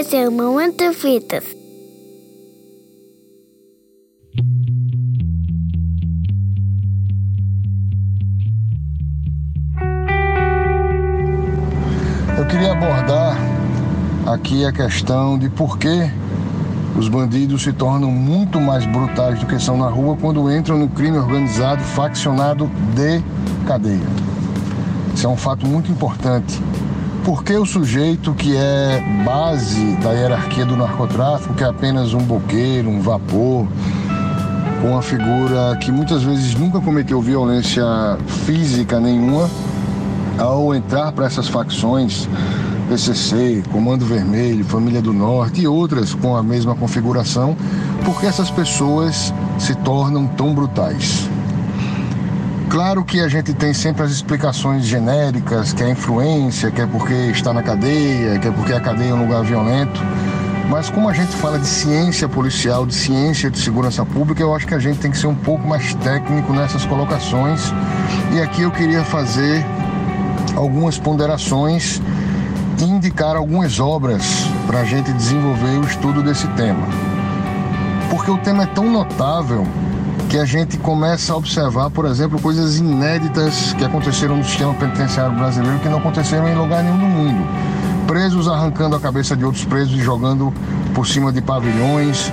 Esse é o Momento Fitas. Eu queria abordar aqui a questão de por que os bandidos se tornam muito mais brutais do que são na rua quando entram no crime organizado, faccionado de cadeia. Isso é um fato muito importante. Porque o sujeito que é base da hierarquia do narcotráfico, que é apenas um boqueiro, um vapor, com uma figura que muitas vezes nunca cometeu violência física nenhuma, ao entrar para essas facções, PCC, Comando Vermelho, Família do Norte e outras com a mesma configuração, porque essas pessoas se tornam tão brutais. Claro que a gente tem sempre as explicações genéricas, que é influência, que é porque está na cadeia, que é porque a cadeia é um lugar violento. Mas como a gente fala de ciência policial, de ciência de segurança pública, eu acho que a gente tem que ser um pouco mais técnico nessas colocações. E aqui eu queria fazer algumas ponderações e indicar algumas obras para a gente desenvolver o estudo desse tema. Porque o tema é tão notável que a gente começa a observar, por exemplo, coisas inéditas que aconteceram no sistema penitenciário brasileiro que não aconteceram em lugar nenhum do mundo. Presos arrancando a cabeça de outros presos e jogando por cima de pavilhões,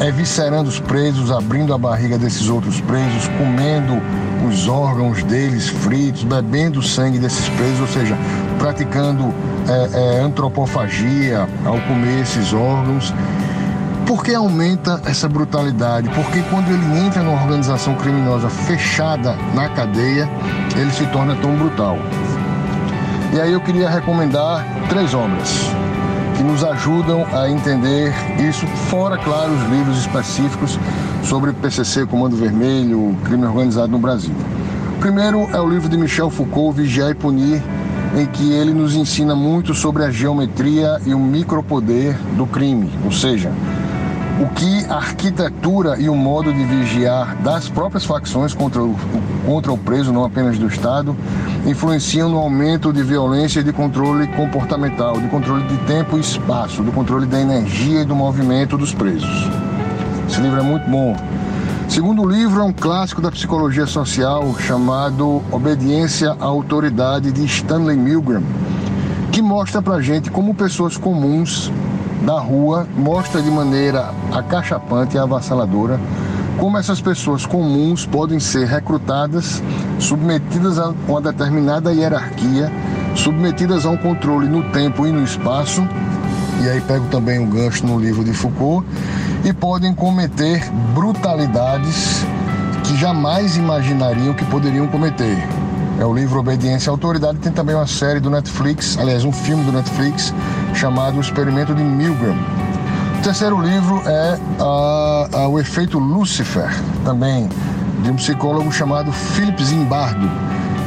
eviscerando os presos, abrindo a barriga desses outros presos, comendo os órgãos deles fritos, bebendo o sangue desses presos, ou seja, praticando é, é, antropofagia ao comer esses órgãos. Por que aumenta essa brutalidade? Porque quando ele entra numa organização criminosa fechada na cadeia, ele se torna tão brutal. E aí eu queria recomendar três obras que nos ajudam a entender isso, fora, claro, os livros específicos sobre PCC, Comando Vermelho, crime organizado no Brasil. O primeiro é o livro de Michel Foucault, Vigiar e Punir, em que ele nos ensina muito sobre a geometria e o micropoder do crime, ou seja, o que a arquitetura e o modo de vigiar das próprias facções contra o, contra o preso, não apenas do Estado, influenciam no aumento de violência e de controle comportamental, de controle de tempo e espaço, do controle da energia e do movimento dos presos. Esse livro é muito bom. Segundo livro é um clássico da psicologia social chamado Obediência à Autoridade de Stanley Milgram, que mostra pra gente como pessoas comuns da rua mostra de maneira acachapante e avassaladora como essas pessoas comuns podem ser recrutadas, submetidas a uma determinada hierarquia, submetidas a um controle no tempo e no espaço, e aí pego também um gancho no livro de Foucault, e podem cometer brutalidades que jamais imaginariam que poderiam cometer. É o livro Obediência à Autoridade, tem também uma série do Netflix, aliás, um filme do Netflix chamado O Experimento de Milgram. O terceiro livro é O Efeito Lucifer, também de um psicólogo chamado Philip Zimbardo,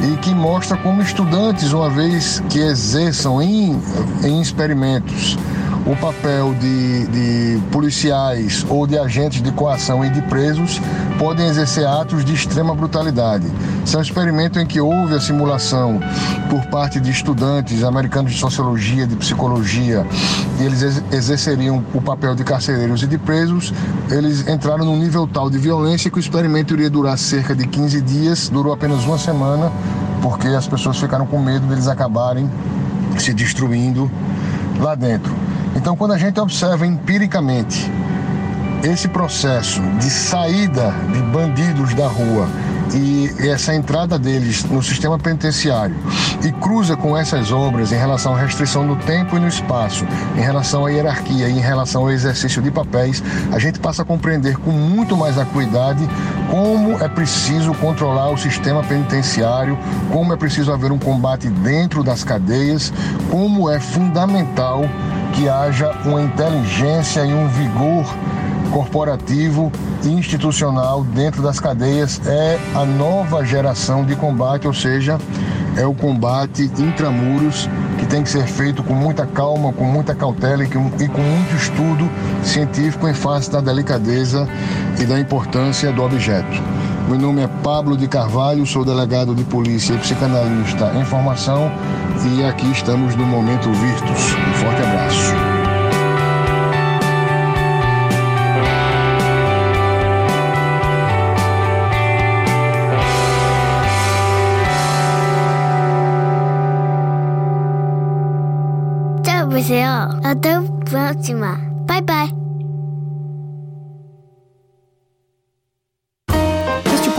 e que mostra como estudantes, uma vez que exerçam em, em experimentos o papel de, de, policiais ou de agentes de coação e de presos podem exercer atos de extrema brutalidade. Esse é um experimento em que houve a simulação por parte de estudantes americanos de sociologia, de psicologia, e eles exerceriam o papel de carcereiros e de presos. Eles entraram num nível tal de violência que o experimento iria durar cerca de 15 dias, durou apenas uma semana, porque as pessoas ficaram com medo deles acabarem se destruindo lá dentro. Então, quando a gente observa empiricamente esse processo de saída de bandidos da rua e essa entrada deles no sistema penitenciário e cruza com essas obras em relação à restrição no tempo e no espaço, em relação à hierarquia e em relação ao exercício de papéis, a gente passa a compreender com muito mais acuidade como é preciso controlar o sistema penitenciário, como é preciso haver um combate dentro das cadeias, como é fundamental que haja uma inteligência e um vigor corporativo e institucional dentro das cadeias é a nova geração de combate, ou seja, é o combate intramuros que tem que ser feito com muita calma, com muita cautela e com, muito estudo científico em face da delicadeza e da importância do objeto. Meu nome é Pablo de Carvalho, sou delegado de polícia e psicanalista em formação e aqui estamos no Momento Virtus. Um forte abraço. Até a próxima. Bye bye.